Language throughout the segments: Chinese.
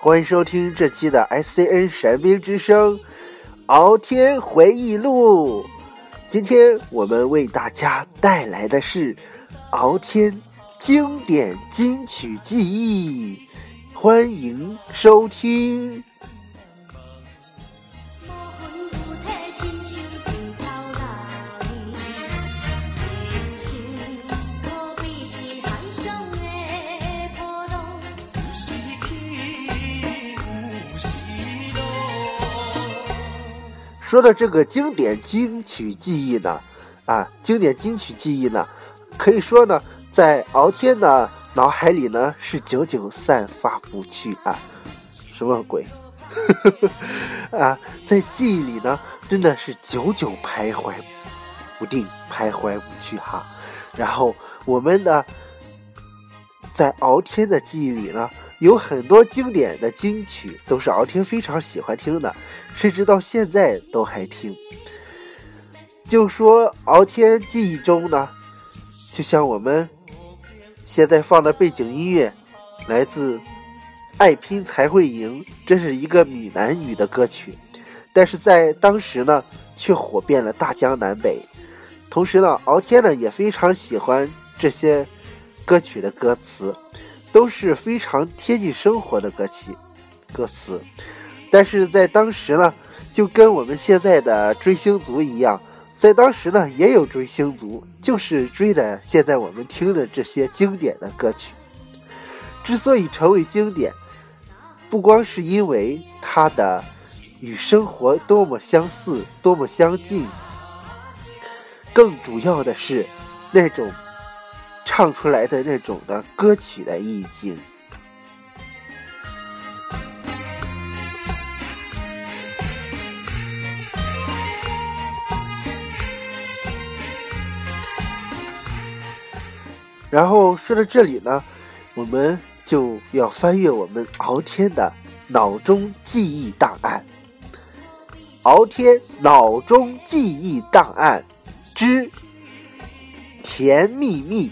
欢迎收听这期的 SCN 神兵之声《敖天回忆录》。今天我们为大家带来的是敖天经典金曲记忆，欢迎收听。说到这个经典金曲记忆呢，啊，经典金曲记忆呢，可以说呢，在敖天的脑海里呢是久久散发不去啊，什么鬼？啊，在记忆里呢，真的是久久徘徊不定，徘徊不去哈。然后我们呢在敖天的记忆里呢。有很多经典的金曲都是敖天非常喜欢听的，甚至到现在都还听。就说敖天记忆中呢，就像我们现在放的背景音乐，来自《爱拼才会赢》，这是一个闽南语的歌曲，但是在当时呢，却火遍了大江南北。同时呢，敖天呢也非常喜欢这些歌曲的歌词。都是非常贴近生活的歌曲，歌词，但是在当时呢，就跟我们现在的追星族一样，在当时呢也有追星族，就是追的现在我们听的这些经典的歌曲。之所以成为经典，不光是因为它的与生活多么相似、多么相近，更主要的是那种。唱出来的那种的歌曲的意境，然后说到这里呢，我们就要翻阅我们敖天的脑中记忆档案。敖天脑中记忆档案之甜蜜蜜。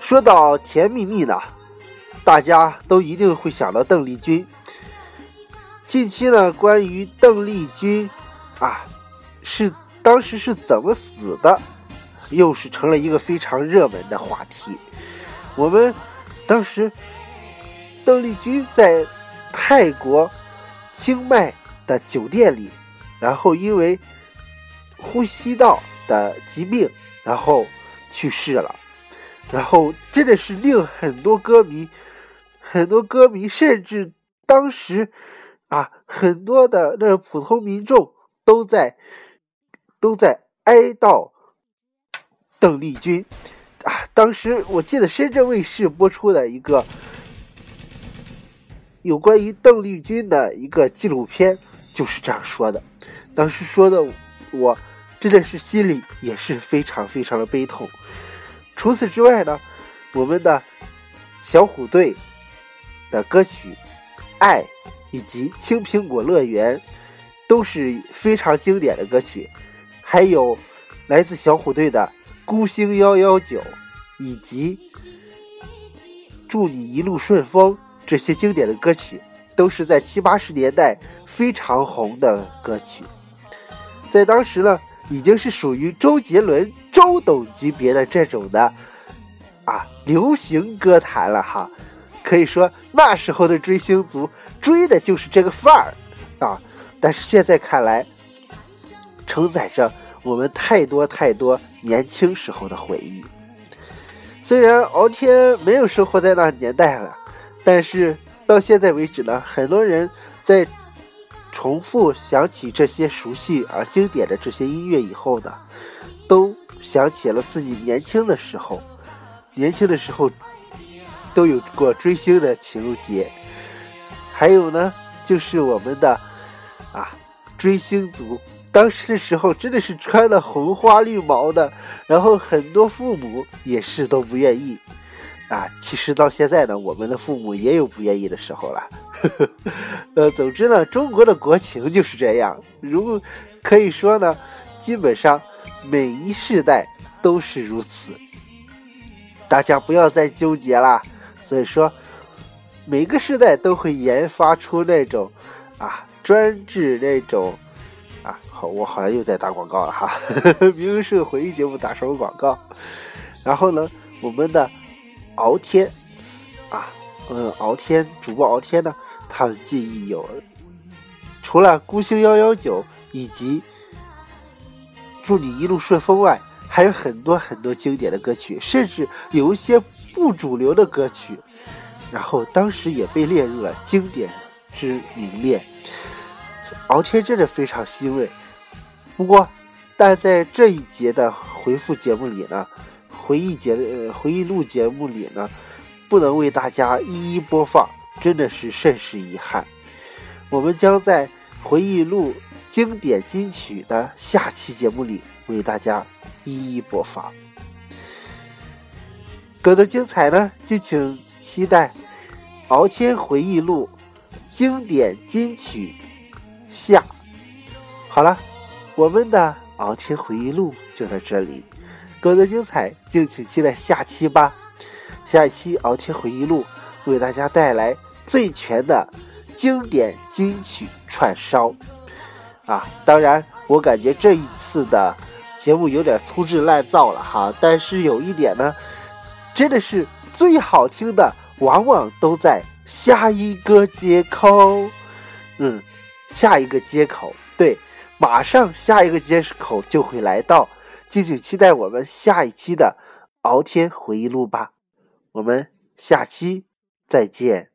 说到甜蜜蜜呢，大家都一定会想到邓丽君。近期呢，关于邓丽君啊，是当时是怎么死的，又是成了一个非常热门的话题。我们当时邓丽君在泰国清迈的酒店里，然后因为呼吸道的疾病，然后去世了。然后真的是令很多歌迷，很多歌迷，甚至当时啊，很多的那普通民众都在都在哀悼邓丽君啊。当时我记得深圳卫视播出的一个有关于邓丽君的一个纪录片，就是这样说的。当时说的我真的是心里也是非常非常的悲痛。除此之外呢，我们的小虎队的歌曲《爱》以及《青苹果乐园》都是非常经典的歌曲，还有来自小虎队的《孤星幺幺九》以及《祝你一路顺风》这些经典的歌曲，都是在七八十年代非常红的歌曲，在当时呢。已经是属于周杰伦、周董级别的这种的啊流行歌坛了哈，可以说那时候的追星族追的就是这个范儿啊。但是现在看来，承载着我们太多太多年轻时候的回忆。虽然敖天没有生活在那年代了，但是到现在为止呢，很多人在。重复想起这些熟悉而经典的这些音乐以后呢，都想起了自己年轻的时候，年轻的时候都有过追星的情节。还有呢，就是我们的啊追星族，当时的时候真的是穿的红花绿毛的，然后很多父母也是都不愿意。啊，其实到现在呢，我们的父母也有不愿意的时候了。呃，总之呢，中国的国情就是这样。如可以说呢，基本上每一世代都是如此。大家不要再纠结啦。所以说，每个时代都会研发出那种啊，专治那种啊，好，我好像又在打广告了哈，明明是个回忆节目，打什么广告？然后呢，我们的敖天啊，嗯，敖天主播敖天呢，他的记忆有除了孤星幺幺九以及祝你一路顺风外。还有很多很多经典的歌曲，甚至有一些不主流的歌曲，然后当时也被列入了经典之名列。敖天真的非常欣慰。不过，但在这一节的回复节目里呢，回忆节呃回忆录节目里呢，不能为大家一一播放，真的是甚是遗憾。我们将在回忆录经典金曲的下期节目里为大家。一一播放，更多精彩呢，就请期待《敖天回忆录》经典金曲下。好了，我们的《敖天回忆录》就到这里，更多精彩，敬请期待下期吧。下一期《敖天回忆录》为大家带来最全的经典金曲串烧啊！当然，我感觉这一次的。节目有点粗制滥造了哈，但是有一点呢，真的是最好听的，往往都在下一个接口。嗯，下一个接口，对，马上下一个接口就会来到，敬请期待我们下一期的《敖天回忆录》吧。我们下期再见。